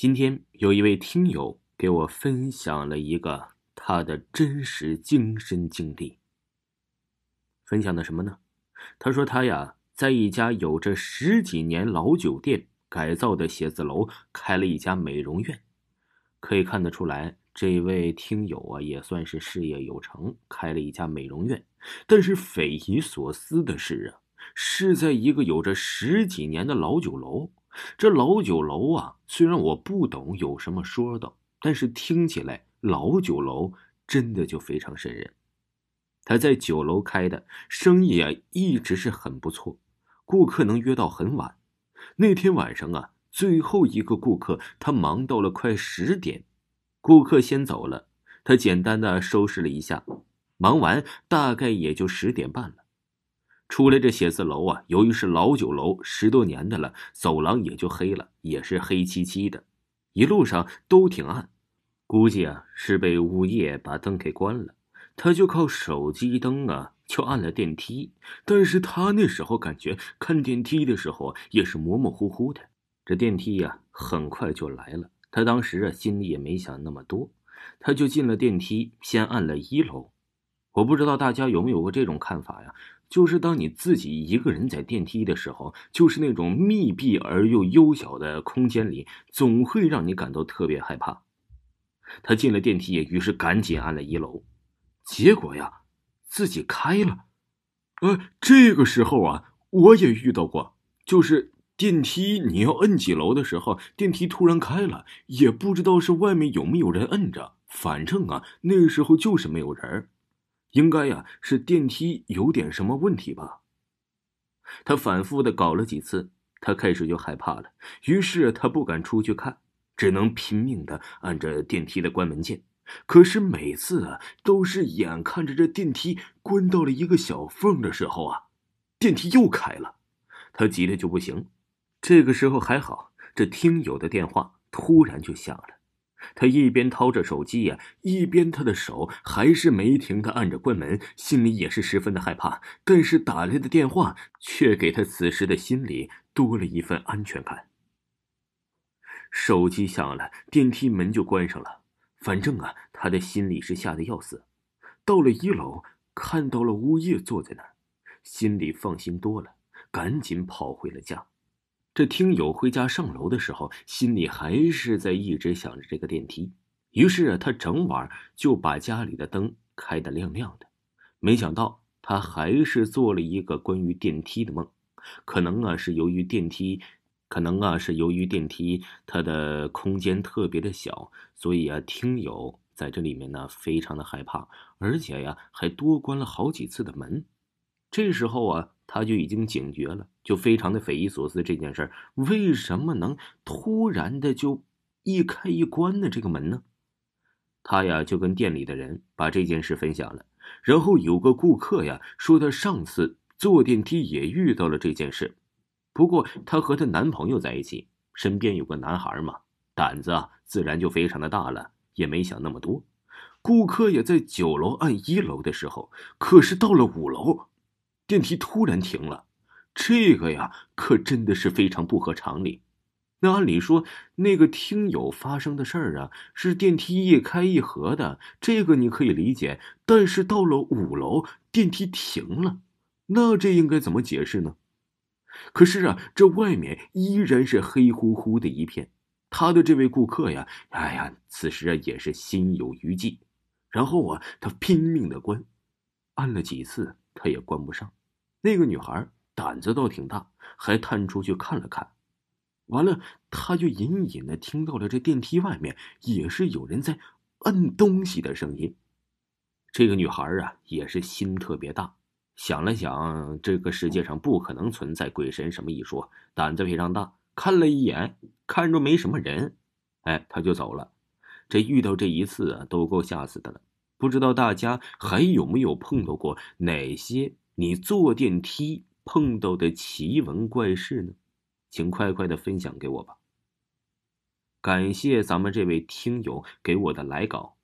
今天有一位听友给我分享了一个他的真实亲身经历。分享的什么呢？他说他呀，在一家有着十几年老酒店改造的写字楼开了一家美容院。可以看得出来，这位听友啊，也算是事业有成，开了一家美容院。但是匪夷所思的是啊，是在一个有着十几年的老酒楼。这老酒楼啊，虽然我不懂有什么说道，但是听起来老酒楼真的就非常瘆人。他在酒楼开的生意啊，一直是很不错，顾客能约到很晚。那天晚上啊，最后一个顾客他忙到了快十点，顾客先走了，他简单的收拾了一下，忙完大概也就十点半了。出来这写字楼啊，由于是老酒楼，十多年的了，走廊也就黑了，也是黑漆漆的，一路上都挺暗，估计啊是被物业把灯给关了，他就靠手机灯啊就按了电梯，但是他那时候感觉看电梯的时候也是模模糊糊的，这电梯呀很快就来了，他当时啊心里也没想那么多，他就进了电梯，先按了一楼，我不知道大家有没有过这种看法呀？就是当你自己一个人在电梯的时候，就是那种密闭而又幽小的空间里，总会让你感到特别害怕。他进了电梯，也于是赶紧按了一楼，结果呀，自己开了。呃，这个时候啊，我也遇到过，就是电梯你要摁几楼的时候，电梯突然开了，也不知道是外面有没有人摁着，反正啊，那个时候就是没有人应该呀，是电梯有点什么问题吧。他反复的搞了几次，他开始就害怕了，于是他不敢出去看，只能拼命的按着电梯的关门键。可是每次啊，都是眼看着这电梯关到了一个小缝的时候啊，电梯又开了，他急的就不行。这个时候还好，这听友的电话突然就响了。他一边掏着手机呀，一边他的手还是没停的按着关门，心里也是十分的害怕。但是打来的电话却给他此时的心里多了一份安全感。手机响了，电梯门就关上了。反正啊，他的心里是吓得要死。到了一楼，看到了物业坐在那儿，心里放心多了，赶紧跑回了家。这听友回家上楼的时候，心里还是在一直想着这个电梯。于是啊，他整晚就把家里的灯开得亮亮的。没想到他还是做了一个关于电梯的梦。可能啊，是由于电梯，可能啊，是由于电梯它的空间特别的小，所以啊，听友在这里面呢非常的害怕，而且呀，还多关了好几次的门。这时候啊。他就已经警觉了，就非常的匪夷所思。这件事为什么能突然的就一开一关的这个门呢？他呀就跟店里的人把这件事分享了。然后有个顾客呀说，他上次坐电梯也遇到了这件事。不过她和她男朋友在一起，身边有个男孩嘛，胆子啊自然就非常的大了，也没想那么多。顾客也在九楼按一楼的时候，可是到了五楼。电梯突然停了，这个呀，可真的是非常不合常理。那按理说，那个听友发生的事儿啊，是电梯一开一合的，这个你可以理解。但是到了五楼，电梯停了，那这应该怎么解释呢？可是啊，这外面依然是黑乎乎的一片。他的这位顾客呀，哎呀，此时啊也是心有余悸。然后啊，他拼命的关，按了几次，他也关不上。那个女孩胆子倒挺大，还探出去看了看，完了，她就隐隐的听到了这电梯外面也是有人在摁东西的声音。这个女孩啊，也是心特别大，想了想，这个世界上不可能存在鬼神什么一说，胆子非常大，看了一眼，看着没什么人，哎，她就走了。这遇到这一次啊，都够吓死的了。不知道大家还有没有碰到过哪些？你坐电梯碰到的奇闻怪事呢？请快快的分享给我吧。感谢咱们这位听友给我的来稿。